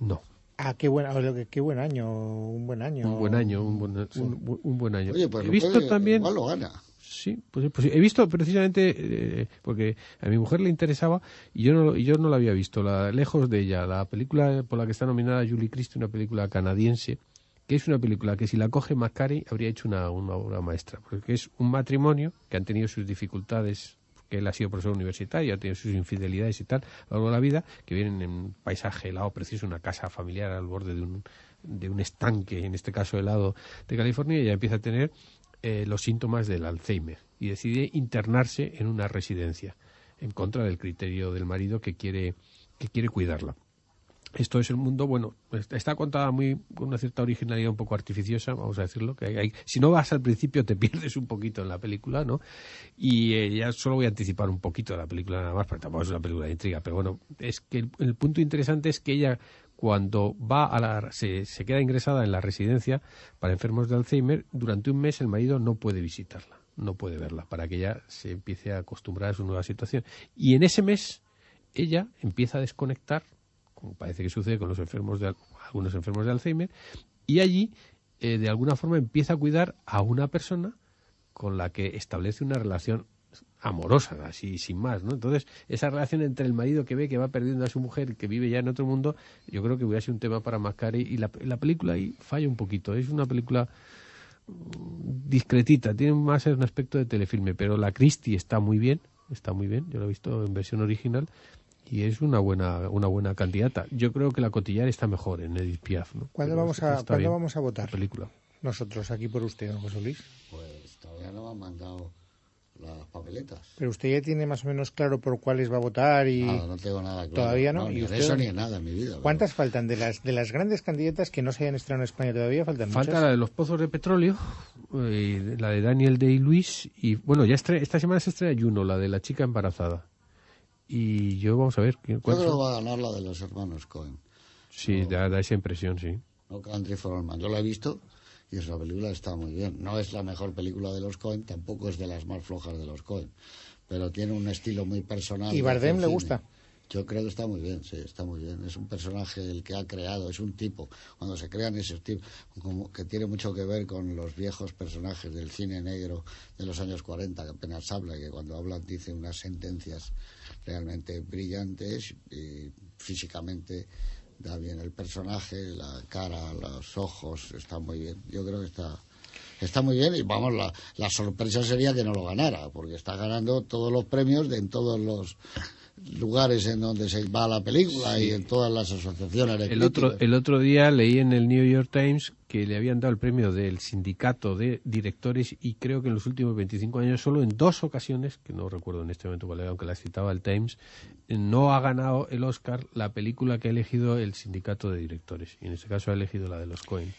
S7: no,
S6: Ah, qué buen, qué, qué buen año, un buen año.
S7: un buen año, un buen, un, un buen año.
S8: Oye, pues
S7: He
S8: lo
S7: visto
S8: puede-
S7: también
S8: igual lo gana.
S7: Sí, pues, pues he visto precisamente, eh, porque a mi mujer le interesaba y yo no, y yo no la había visto, la, lejos de ella, la película por la que está nominada Julie Christie, una película canadiense, que es una película que si la coge Macari habría hecho una, una obra maestra, porque es un matrimonio que han tenido sus dificultades, que él ha sido profesor universitario, ha tenido sus infidelidades y tal a lo largo de la vida, que vienen en un paisaje helado precioso, una casa familiar al borde de un, de un estanque, en este caso helado de California, y ella empieza a tener eh, los síntomas del Alzheimer y decide internarse en una residencia en contra del criterio del marido que quiere que quiere cuidarla. Esto es el mundo, bueno, está- está contada muy con una cierta originalidad un poco artificiosa, vamos a decirlo, que hay, si no vas al principio te pierdes un poquito en la película, ¿no? Y eh, ya solo voy a anticipar un poquito de la película nada más, porque tampoco es una película de intriga, pero bueno, es que el, el punto interesante es que ella cuando va a la se, se queda ingresada en la residencia para enfermos de Alzheimer, durante un mes el marido no puede visitarla, no puede verla, para que ella se empiece a acostumbrar a su nueva situación. Y en ese mes ella empieza a desconectar como parece que sucede con los enfermos de al- algunos enfermos de Alzheimer, y allí eh, de alguna forma empieza a cuidar a una persona con la que establece una relación amorosa, así sin más, ¿no? Entonces, esa relación entre el marido que ve que va perdiendo a su mujer, que vive ya en otro mundo, yo creo que hubiera sido un tema para Macari y la, la película ahí falla un poquito. Es una película mm, discretita, tiene más un aspecto de telefilme, pero la Christie está muy bien, está muy bien, yo la he visto en versión original y es una buena una buena candidata. Yo creo que la Cotillar está mejor en Edith Piaf, ¿no?
S6: ¿Cuándo,
S7: Pero
S6: vamos a, ¿cuándo vamos a votar?
S7: la película.
S6: Nosotros, aquí por usted, don José Luis.
S8: Pues todavía no me han mandado las papeletas.
S6: Pero usted ya tiene más o menos claro por cuáles va a votar y...
S8: Nada, no tengo nada claro.
S6: Todavía no.
S8: ni
S6: ¿Y usted-
S8: eso ni nada en mi vida.
S6: ¿Cuántas faltan? De las, de las grandes candidatas que no se hayan estrenado en España todavía, faltan
S7: Falta
S6: muchas.
S7: la de los pozos de petróleo, eh, la de Daniel Day-Lewis y bueno, ya estre- esta semana se estrena Juno, la de la chica embarazada. Y yo vamos a ver ¿qué-
S8: Yo
S7: cuál
S8: creo que va a ganar la de los hermanos Cohen.
S7: Sí, da, da esa impresión, sí.
S8: No Country for Old Men. Yo la he visto y esa película está muy bien. No es la mejor película de los Cohen, tampoco es de las más flojas de los Cohen. Pero tiene un estilo muy personal.
S6: ¿Y
S8: de
S6: Bardem le gusta?
S8: Yo creo que está muy bien, sí, está muy bien. Es un personaje el que ha creado, es un tipo. Cuando se crean esos tipos, como que tiene mucho que ver con los viejos personajes del cine negro de los años 40, que apenas habla, y que cuando hablan dice unas sentencias realmente brillantes y físicamente da bien el personaje, la cara, los ojos, está muy bien. Yo creo que está está muy bien y vamos, la, la sorpresa sería que no lo ganara, porque está ganando todos los premios de en todos los lugares en donde se va la película y en todas las asociaciones de
S7: El otro, el otro día leí en el New York Times que le habían dado el premio del sindicato de directores y creo que en los últimos 25 años solo en dos ocasiones, que no recuerdo en este momento cuál era, aunque las citaba el Times, no ha ganado el Oscar la película que ha elegido el sindicato de directores. Y en este caso ha elegido la de los Cohen.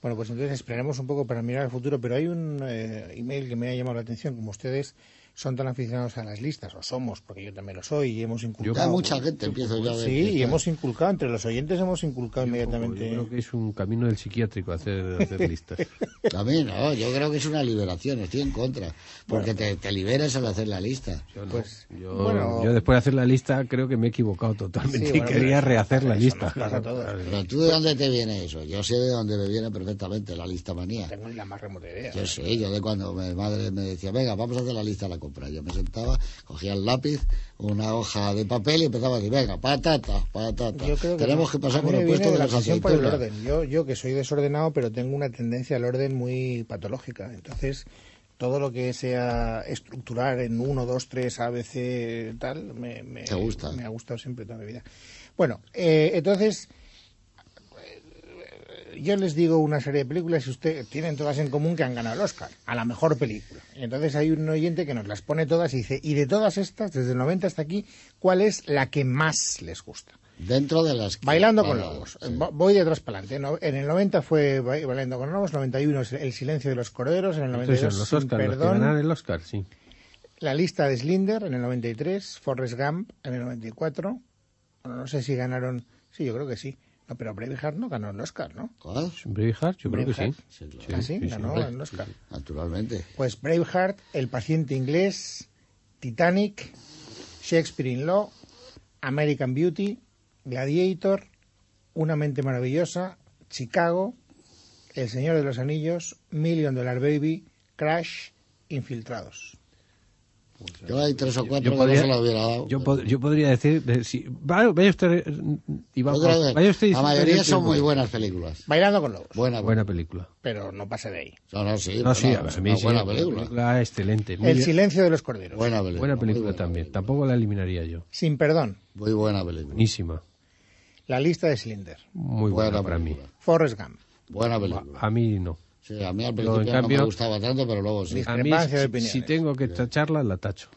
S6: Bueno, pues entonces esperaremos un poco para mirar al futuro, pero hay un eh, email que me ha llamado la atención, como ustedes son tan aficionados a las listas, o somos, porque yo también lo soy, y hemos inculcado...
S8: Ya mucha gente empiezo ya a ver
S6: Sí, y hemos inculcado, entre los oyentes hemos inculcado
S7: Yo
S6: inmediatamente...
S7: creo que es un camino del psiquiátrico hacer, hacer listas.
S8: A mí no, yo creo que es una liberación, estoy en contra, porque te, te liberas al hacer la lista.
S7: Yo no.
S6: Pues,
S7: yo,
S6: bueno.
S7: yo después de hacer la lista creo que me he equivocado totalmente
S6: Sí,
S7: y quería
S6: pero
S7: rehacer la lista.
S6: a.
S8: Pero tú de dónde te viene eso? Yo sé de dónde me viene perfectamente la lista manía.
S6: Tengo ni la más remota idea.
S8: Yo sé, yo de cuando mi madre me decía, venga, vamos a hacer la lista de la compra. Yo me sentaba, cogía el lápiz, una hoja de papel y empezaba a decir, venga, patata, patata.
S6: Que
S8: Tenemos que pasar por el puesto de
S6: la obsesión por el
S8: aceitunas.
S6: orden. Yo, yo que soy desordenado, pero tengo una tendencia al orden muy patológica. Entonces, todo lo que sea estructurar en 1, 2, 3, ABC, tal, me, me,
S8: gusta.
S6: me ha gustado siempre toda mi vida. Bueno, eh, entonces, yo les digo una serie de películas y ustedes tienen todas en común que han ganado el Oscar a la mejor película. Y entonces hay un oyente que nos las pone todas y dice, y de todas estas, desde el 90 hasta aquí, ¿cuál es la que más les gusta?
S8: Dentro de las...
S6: Bailando con lobos.
S8: sí.
S6: Voy de atrás para adelante. En el 90 fue Ba- Bailando con lobos, 91 es El silencio de los corderos, en el
S7: Entonces,
S6: 92
S7: en los
S6: Sin
S7: Oscars, los que
S6: perdón,
S7: ganan el Oscar, sí.
S6: La lista de Slinder en el 93, Forrest Gump en el 94. Bueno, no sé si ganaron, sí, yo creo que sí. No, pero Braveheart no ganó el Oscar, ¿no?
S8: ¿Cuál?
S7: Braveheart, yo creo que sí.
S8: Claro.
S6: Ah, sí, ganó el Oscar.
S8: Naturalmente.
S6: Pues Braveheart, El paciente inglés, Titanic, Shakespeare in Law, American Beauty, Gladiator, Una mente maravillosa, Chicago, El Señor de los Anillos, Million Dollar Baby, Crash, Infiltrados.
S8: Yo hay tres o cuatro
S7: Yo
S8: que
S7: podría,
S8: no se lo hubiera dado.
S7: yo, pod- yo podría decir, de- si, vaya, vaya usted, Iván, vaya
S8: la mayoría son muy buenas películas.
S6: Bailando con lobos.
S8: Buena,
S7: Buena película.
S6: Pero no pase de ahí.
S8: No, no, sí.
S7: No, sí,
S8: buena-
S7: a mí sí,
S8: buena
S7: una
S8: película.
S7: excelente. Muy
S6: El
S7: bien.
S6: silencio de los corderos.
S8: Buena película.
S7: Buena
S8: muy
S7: película
S8: buena
S7: también.
S8: película.
S7: Tampoco la eliminaría yo.
S6: Sin perdón.
S8: Muy buena película.
S7: Buenísima.
S6: La lista de Slinder.
S7: Muy buena,
S8: Buena
S7: para mí.
S8: película.
S6: Forrest Gump.
S8: Buena película.
S7: A mí no.
S8: Sí, a mí al principio
S7: en
S8: no
S7: cambio-
S8: me gustaba tanto, pero luego sí.
S7: A mí, si, si tengo que tacharla, la tacho.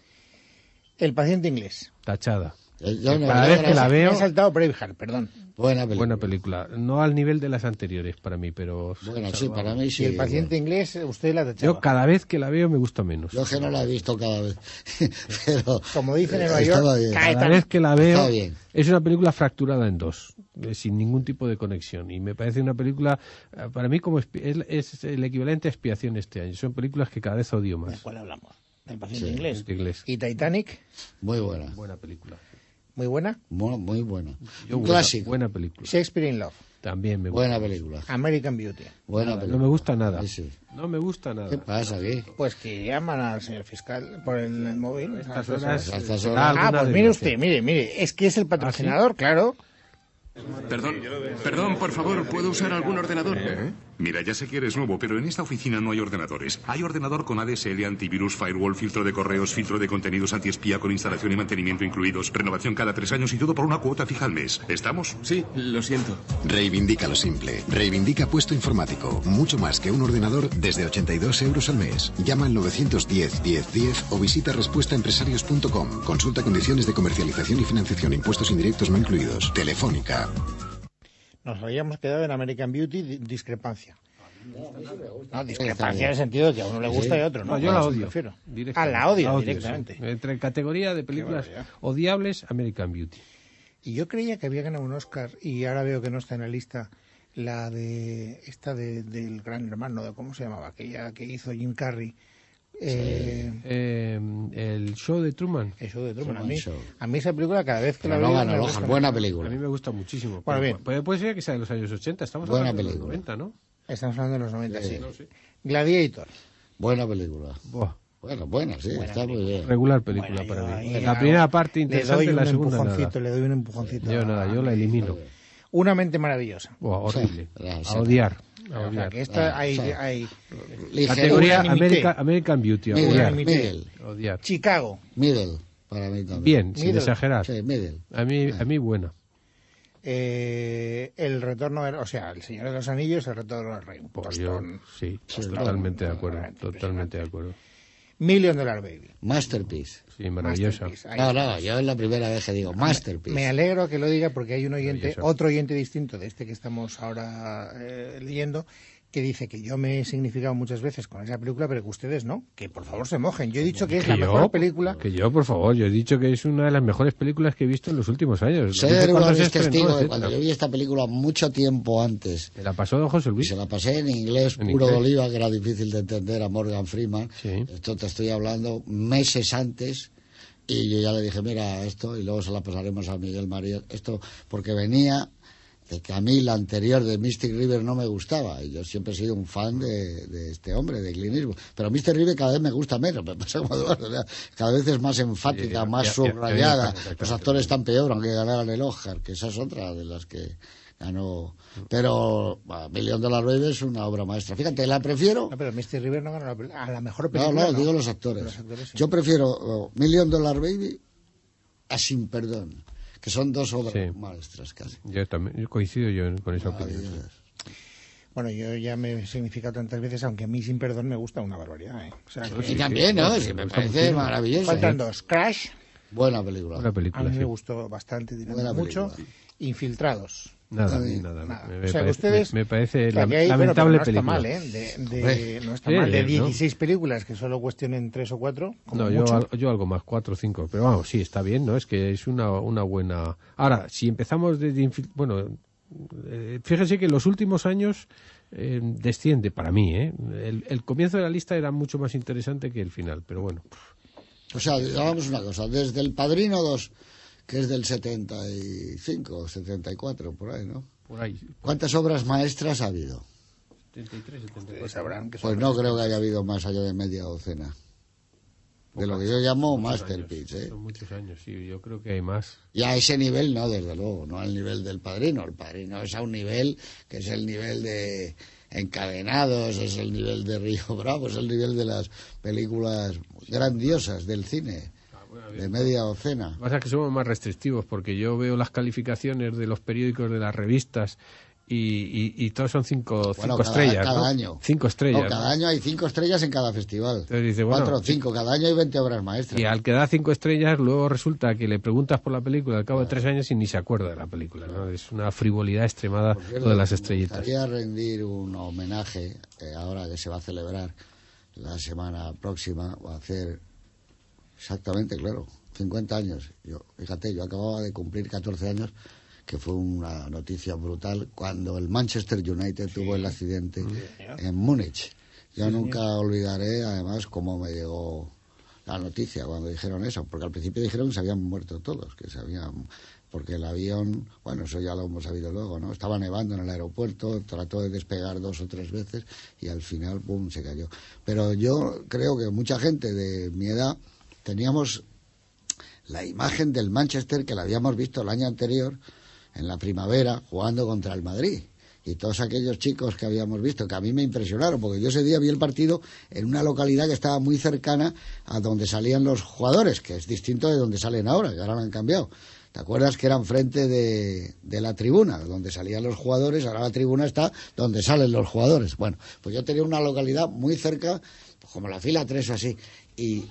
S6: El paciente inglés.
S7: Tachada.
S8: Yo no-
S7: Cada vez que la
S6: Me he
S7: veo,
S6: saltado Braveheart, perdón.
S8: Buena película.
S7: buena película. No al nivel de las anteriores para mí, pero...
S8: Bueno, sí, para mí sí.
S6: Y el paciente inglés, usted la tachaba.
S7: Yo cada vez que la veo me gusta menos.
S8: Yo que no la he visto cada vez. pero
S6: Como dicen en Nueva York,
S7: Cada vez que la veo
S8: Está bien.
S7: es una película fracturada en dos, eh, sin ningún tipo de conexión. Y me parece una película, eh, para mí, como es, es el equivalente a expiación este año. Son películas que cada vez odio
S6: ¿De
S7: más.
S6: cuál hablamos? Del paciente
S8: Sí,
S6: inglés.
S7: de inglés.
S6: Y Titanic,
S8: Muy buena.
S7: Buena película.
S6: Muy buena.
S8: Muy, muy buena.
S7: Yo,
S8: Un clásico.
S7: Buena película.
S6: Shakespeare in Love,
S7: También me gusta.
S8: Buena película.
S6: American Beauty.
S8: Buena
S7: No
S8: película.
S7: me gusta nada.
S8: Sí, sí.
S7: No me gusta nada.
S8: ¿Qué pasa aquí?
S6: Pues que llaman al señor fiscal por el móvil.
S7: Estas
S6: Ah,
S7: horas-
S8: estas horas-
S7: alguna
S6: Ah, pues mire usted, mire, mire, es que es el patrocinador, claro.
S2: Perdón, perdón, por favor, ¿puedo usar algún ordenador?
S3: Mira, ya sé que eres nuevo, pero en esta oficina no hay ordenadores. Hay ordenador con ADSL, antivirus, firewall, filtro de correos, filtro de contenidos antiespía con instalación y mantenimiento incluidos, renovación cada tres años y todo por una cuota fija al mes. ¿Estamos?
S2: Sí, lo siento.
S4: Reivindica lo simple. Reivindica puesto informático. Mucho más que un ordenador desde 82 euros al mes. Llama al 910 1010 o visita respuestaempresarios.com. Consulta condiciones de comercialización y financiación. Impuestos indirectos no incluidos. Telefónica.
S6: Nos habíamos quedado en American Beauty, di- discrepancia. No,
S8: Está
S6: discrepancia en el sentido de que a uno le gusta y a otro, ¿no?
S7: No, yo la odio.
S6: refiero. Ah, la odio,
S7: sí.
S6: directamente.
S7: Entre categoría de películas odiables, American Beauty.
S6: Y yo creía que había ganado un Oscar y ahora veo que no está en la lista la de esta de, del Gran Hermano, de cómo se llamaba, aquella que hizo Jim Carrey. Eh,
S7: Eh, el show de Truman.
S6: el show de Truman. A
S8: Truman
S6: mí,
S8: Show.
S6: a mí esa película cada vez que
S8: Pero
S6: la
S8: no
S6: veo... más.
S8: Buena
S7: A
S8: película.
S7: mí me gusta muchísimo.
S6: Bueno, bien.
S7: Puede, puede ser que sea de los años 80. Estamos
S8: Buena
S7: hablando de los
S8: película.
S7: 90, ¿no?
S6: Estamos hablando de los 90, sí.
S8: Sí.
S6: Gladiator.
S8: Buena película.
S7: Buah,
S8: Bueno, buena, sí,
S6: Buena
S8: está muy bien.
S7: regular película
S6: Bueno, yo
S7: para mí. La primera parte
S6: Le
S7: interesante,
S6: doy
S7: la
S6: un
S7: segunda
S6: empujoncito,
S7: nada.
S6: le doy un empujoncito.
S7: Yo
S6: a-
S7: nada, yo la elimino.
S6: Una mente maravillosa.
S7: Buah, horrible.
S8: Sí, la-
S7: A odiar.
S6: O sea, que esta
S8: Ah,
S6: hay, hay.
S7: Categoría
S6: Unanimité.
S7: America- American Beauty.
S8: Middle, middle,
S7: Odiar.
S6: Chicago.
S8: middle, para mí también.
S7: Bien, sin
S6: Middle.
S7: exagerar.
S8: Sí, middle.
S7: A mí, a mí buena.
S6: eh, el retorno, o sea, el Señor de los Anillos, el retorno del rey.
S7: Pues yo, sí,
S8: Sí,
S7: totalmente de acuerdo. Totalmente de acuerdo.
S6: Million Dollar Baby.
S8: Masterpiece.
S7: Sí, maravillosa.
S8: No, no, yo es la primera vez que digo Masterpiece.
S6: Me alegro que lo diga porque hay un oyente, otro oyente distinto de este que estamos ahora eh, leyendo, que dice que yo me he significado muchas veces con esa película, pero que ustedes no. Que por favor se mojen. Yo he dicho que es la mejor película.
S7: Que yo, por favor, yo he dicho que es una de las mejores películas que he visto en los últimos años.
S8: Uno
S7: se
S8: es testigo de cuando yo vi esta película mucho tiempo antes.
S7: Me la pasó don José
S8: Y
S7: Luis.
S8: se la pasé en inglés
S7: En
S8: puro de oliva, que era difícil de entender a Morgan Freeman.
S7: Sí.
S8: Esto te estoy hablando meses antes. Y yo ya le dije, mira, esto, y luego se la pasaremos a Miguel María. Esto, porque venía de que a mí la anterior de Mystic River no me gustaba. Y yo siempre he sido un fan de, de este hombre, de Clint Eastwood. Pero Mystic River cada vez me gusta menos. Me pasa como Eduardo, cada vez es más enfática,
S7: Sí,
S8: más
S7: ya- ya-
S8: subrayada.
S7: ya- ya- ya-
S8: Los actores están peor, aunque ganaran el Oscar, que esa es otra de las que ganó. Pero bah, Million Dollar Baby es una obra maestra. Fíjate, la prefiero.
S6: No, pero Misty River no ganó la a la mejor
S8: No,
S6: película.
S8: no, digo los actores.
S6: Los actores, sí.
S8: Yo prefiero oh, Million Dollar Baby a Sin Perdón, que son dos obras
S7: Sí.
S8: maestras casi.
S7: Yo también yo coincido yo en- con esa opinión.
S6: Bueno, yo ya me he significado tantas veces, aunque a mí sin perdón me gusta una barbaridad. ¿eh? O sea, que-
S8: Y también, ¿no? me parece
S7: muchísimo.
S8: maravilloso.
S6: Faltan dos. Crash,
S8: Buena película.
S7: Buena película,
S6: A mí
S7: sí.
S6: me gustó bastante, mucho.
S8: película.
S6: Infiltrados.
S7: Nada,
S8: mí,
S7: nada.
S6: Nada.
S7: Me,
S6: o sea, que
S7: parece,
S6: ustedes...
S7: me, me parece
S6: la hay, bueno,
S7: lamentable
S6: pero no
S7: película.
S6: está mal, ¿eh? De, de- no está
S7: Sí,
S6: mal. De
S7: ¿no?
S6: 16 películas, que solo cuestionen 3 o 4, como
S7: No, yo,
S6: mucho.
S7: al- yo algo más, cuatro o cinco. Pero vamos, sí, está bien, ¿no? Es que es una, una buena... Ahora, si empezamos desde... Bueno, eh, fíjese que en los últimos años eh, desciende para mí, ¿eh? El, el comienzo de la lista era mucho más interesante que el final, pero bueno.
S8: O sea, hagamos una cosa. Desde El Padrino 2, que es del 75 o 74, por ahí, ¿no?
S7: Por ahí.
S8: ¿Cuántas obras maestras ha habido?
S7: 73, 74.
S6: Ustedes sabrán que
S8: Pues no creo que haya habido más allá de media docena. De lo que yo llamo masterpiece,
S7: años,
S8: ¿eh?
S7: Son muchos años, sí, yo creo que hay más.
S8: Y a ese nivel no, desde luego, no al nivel del padrino. El padrino es a un nivel que es el nivel de encadenados, es el nivel de Río Bravo, es el nivel de las películas grandiosas del cine, de media docena.
S7: Lo que pasa es que somos más restrictivos porque yo veo las calificaciones de los periódicos, de las revistas y, y, y todos son cinco,
S8: Bueno,
S7: cinco
S8: cada,
S7: estrellas.
S8: cada
S7: ¿no?
S8: año.
S7: Cinco estrellas.
S8: No, cada
S7: ¿no?
S8: año hay cinco estrellas en cada festival.
S7: Entonces dice, bueno,
S8: Cuatro o cinco, cada año hay 20 obras maestras.
S7: Y al que da cinco estrellas, luego resulta que le preguntas por la película al cabo de tres años y ni se acuerda de la película. ¿no? Es una frivolidad extremada lo de las estrellitas.
S8: Gustaría rendir un homenaje, eh, ahora que se va a celebrar la semana próxima, va a hacer exactamente, claro, 50 años. Yo, fíjate, yo acababa de cumplir 14 años, que fue una noticia brutal, cuando el Manchester United tuvo el accidente en Múnich. Yo nunca olvidaré, además, cómo me llegó la noticia cuando dijeron eso, porque al principio dijeron que se habían muerto todos, que se habían porque el avión, bueno, eso ya lo hemos sabido luego, ¿no? Estaba nevando en el aeropuerto, trató de despegar dos o tres veces y al final, ¡pum!, se cayó. Pero yo creo que mucha gente de mi edad teníamos la imagen del Manchester que la habíamos visto el año anterior en la primavera jugando contra el Madrid. Y todos aquellos chicos que habíamos visto, que a mí me impresionaron, porque yo ese día vi el partido en una localidad que estaba muy cercana a donde salían los jugadores, que es distinto de donde salen ahora, que ahora lo han cambiado. ¿Te acuerdas que eran frente de, de la tribuna, donde salían los jugadores? Ahora la tribuna está donde salen los jugadores. Bueno, pues yo tenía una localidad muy cerca, pues como la fila 3 o así. Y,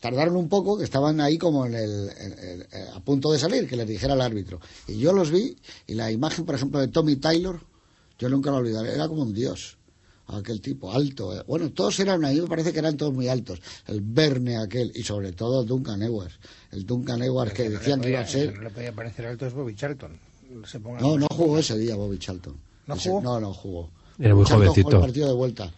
S8: tardaron un poco, que estaban ahí como en el, en- en- eh, a punto de salir, que les dijera el árbitro. Y yo los vi, y la imagen, por ejemplo, de Tommy Taylor, yo nunca la olvidaré, era como un dios. Aquel tipo alto. eh. Bueno, todos eran, a mí me parece que eran todos muy altos. El Verne aquel, y sobre todo Duncan Edwards. El Duncan Edwards que
S6: no
S8: decían que iba a ser...
S6: No le podía parecer alto es Bobby Charlton. Se ponga
S8: No, no jugó ese día Bobby Charlton.
S6: ¿No
S8: Ese-
S6: jugó?
S8: No, no jugó.
S7: Era muy
S8: jugó
S7: jovencito.
S8: el partido de vuelta.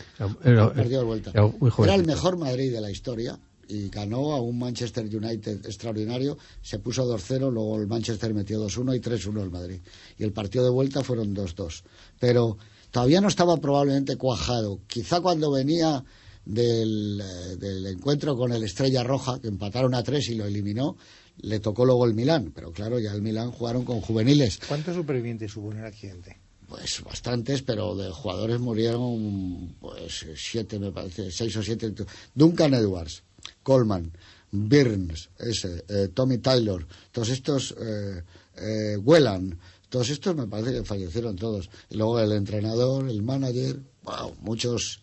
S7: Era-
S8: el partido de vuelta.
S7: era muy
S8: Era el
S7: jovencito.
S8: mejor Madrid de la historia y ganó a un Manchester United extraordinario. Se puso 2-0, luego el Manchester metió 2-1 y 3-1 el Madrid. Y el partido de vuelta fueron 2-2. Pero todavía no estaba probablemente cuajado. Quizá cuando venía del, eh, del encuentro con el Estrella Roja, que empataron a 3 y lo eliminó, le tocó luego el Milán. Pero claro, ya el Milán jugaron con juveniles.
S6: ¿Cuántos supervivientes hubo en el accidente?
S8: Pues bastantes, pero de jugadores murieron, pues siete, me parece, seis o siete. Duncan Edwards, Coleman, Burns, ese, eh, Tommy Taylor, todos estos, eh, eh, Whelan, todos estos me parece que fallecieron todos. Y luego el entrenador, el manager, wow, muchos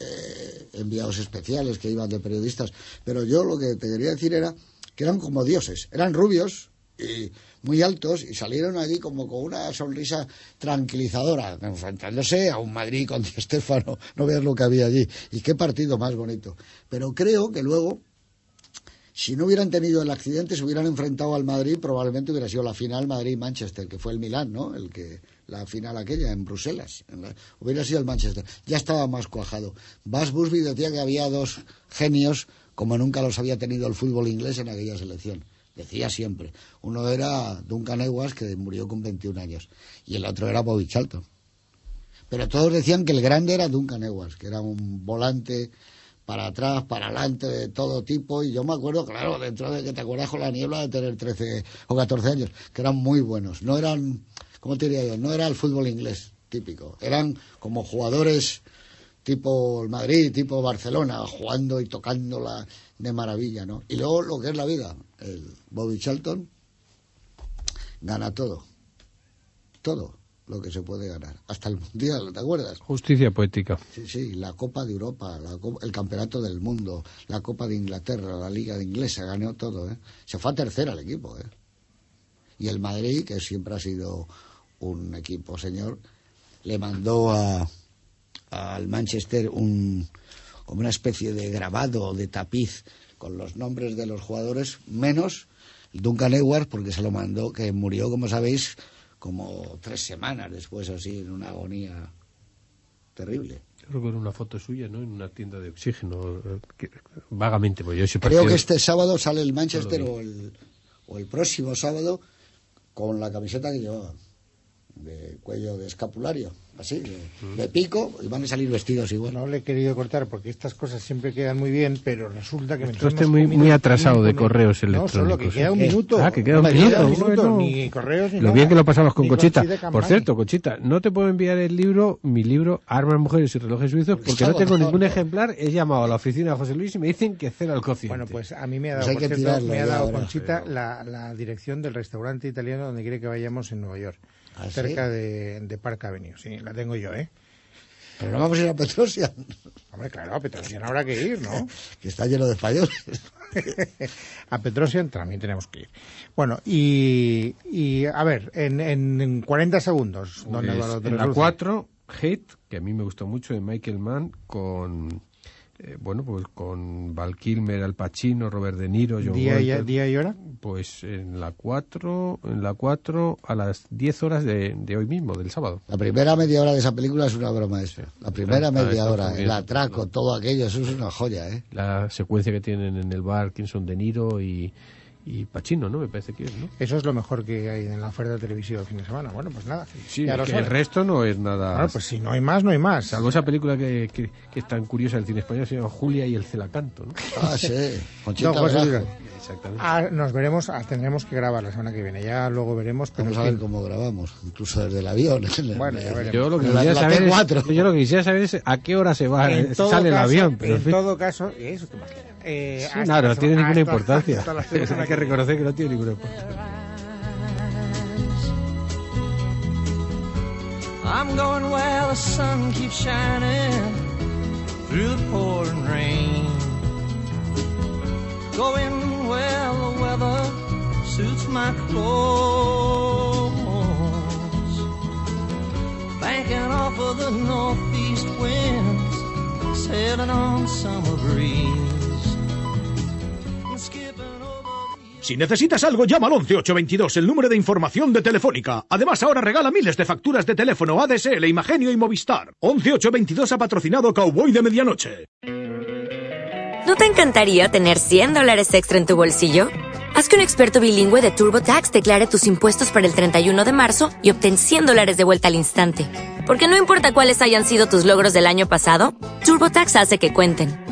S8: eh, enviados especiales que iban de periodistas. Pero yo lo que te quería decir era que eran como dioses, eran rubios y muy altos y salieron allí como con una sonrisa tranquilizadora, enfrentándose a un Madrid con Di Stéfano, no veas lo que había allí. Y qué partido más bonito. Pero creo que luego, si no hubieran tenido el accidente, se hubieran enfrentado al Madrid, probablemente hubiera sido la final Madrid-Manchester, que fue el Milán, ¿no? El que, la final aquella, en Bruselas. Hubiera sido el Manchester. Ya estaba más cuajado. Bas Busby decía que había dos genios como nunca los había tenido el fútbol inglés en aquella selección. Decía siempre. Uno era Duncan Edwards, que murió con 21 años, y el otro era Bobby Charlton. Pero todos decían que el grande era Duncan Edwards, que era un volante para atrás, para adelante, de todo tipo. Y yo me acuerdo, claro, dentro de que te acuerdas con la niebla de tener 13 o 14 años, que eran muy buenos. No eran, ¿cómo te diría yo? No era el fútbol inglés típico. Eran como jugadores tipo el Madrid, tipo Barcelona, jugando y tocándola de maravilla, ¿no? Y luego lo que es la vida, el Bobby Charlton gana todo, todo. lo que se puede ganar. Hasta el Mundial, ¿te acuerdas?
S7: Justicia poética.
S8: Sí, sí, la Copa de Europa, la Copa- el Campeonato del Mundo, la Copa de Inglaterra, la Liga de Inglesa, ganó todo, ¿eh? Se fue a tercera el equipo, ¿eh? Y el Madrid, que siempre ha sido un equipo señor, le mandó a, al Manchester un, como una especie de grabado de tapiz con los nombres de los jugadores, menos Duncan Edwards, porque se lo mandó, que murió, como sabéis, como tres semanas después, así, en una agonía terrible.
S7: Creo que era una foto suya, ¿no? En una tienda de oxígeno. eh, que- vagamente, pues yo
S8: Creo que este sábado sale el Manchester o el, o el próximo sábado con la camiseta que llevaba, de cuello de escapulario, así, de, de pico, y van a salir vestidos igual.
S6: No le he querido cortar porque estas cosas siempre quedan muy bien, pero resulta que...
S7: Está usted muy, muy atrasado de correos
S6: No, solo que
S7: electrónicos.
S6: queda un
S7: ¿eh?
S6: minuto.
S7: Ah, que queda
S6: No
S7: minuto.
S6: queda un minuto,
S7: bueno.
S6: ni correos ni
S7: Lo
S6: nada.
S7: bien que lo pasamos con
S6: Ni.
S7: Conchita Por cierto, Conchita, no te puedo enviar el libro, mi libro, Armas, Mujeres y Relojes Suizos, porque no tengo ningún ejemplar. He llamado a la oficina de José Luis y me dicen que cero al cociente.
S6: Bueno, pues a mí me ha
S7: Pues
S6: dado,
S7: que
S6: cierto,
S7: tirarlo
S6: me ha dado. Conchita la, la dirección del restaurante italiano donde quiere que vayamos en Nueva York,
S8: ¿Ah, sí?
S6: cerca de, de Park Avenue. Sí, la tengo yo, ¿eh?
S8: Pero no vamos a ir a Petrosia,
S6: Hombre, claro, a Petrosian habrá que ir, ¿no?
S8: que está lleno de españoles.
S6: a Petrosian también tenemos que ir. Bueno, y, y a ver, en, en, en 40 segundos, don
S7: Pues,
S6: Eduardo
S7: en la
S6: Torreluce.
S7: 4, Hate, que a mí me gustó mucho, de Michael Mann, con. Eh, bueno, pues con Val Kilmer, Al Pacino, Robert De Niro, John
S6: ¿Día y. ¿Día y hora?
S7: Pues en la 4, en la 4 a las 10 horas de, de hoy mismo, del sábado.
S8: La primera media hora de esa película es una broma eso. La primera
S7: Está-
S8: media hora, el atraco, todo aquello, eso es una joya, ¿eh?
S7: La secuencia que tienen en el bar, quién son De Niro y, y Pacino, ¿no? Me parece que es, ¿no?
S6: Eso es lo mejor que hay en la oferta televisiva el fin de semana. Bueno, pues nada.
S7: Sí,
S6: ya lo
S7: que el resto no es nada.
S6: Bueno, pues si no hay más, no hay más.
S7: Salvo esa película que, que, que es tan curiosa del cine español, se llama Julia y el Celacanto, ¿no?
S8: Ah, sí, Conchita
S6: No.
S7: Exactamente.
S6: Ah, nos veremos, ah, tendremos que grabar la semana que viene. Ya luego veremos. Pero
S8: Vamos a ver cómo grabamos, incluso desde el avión.
S6: Bueno, ya veremos.
S7: Yo lo que
S8: La-
S7: quisiera
S8: la
S7: saber es,
S8: T4.
S7: yo lo que quisiera saber es a qué hora se va,
S6: En
S7: sale el
S6: caso-
S7: avión. Pero
S6: en
S7: en fin.
S6: todo caso, eso te imaginas. Eh,
S7: Sí, no, tiene ninguna
S6: hasta-
S7: importancia. Hay que reconocer que no tiene ninguna importancia.
S5: I'm going where the sun keeps shining through the pouring rain. Going where the weather suits my clothes. Banking off of the northeast winds, sailing on summer breeze.
S1: Si necesitas algo, llama al 11822, el número de información de Telefónica. Además, ahora regala miles de facturas de teléfono ADSL, Imagenio y Movistar. 11822 ha patrocinado Cowboy de Medianoche.
S11: ¿No te encantaría tener 100 dólares extra en tu bolsillo? Haz que un experto bilingüe de TurboTax declare tus impuestos para el 31 de marzo y obtén 100 dólares de vuelta al instante. Porque no importa cuáles hayan sido tus logros del año pasado, TurboTax hace que cuenten.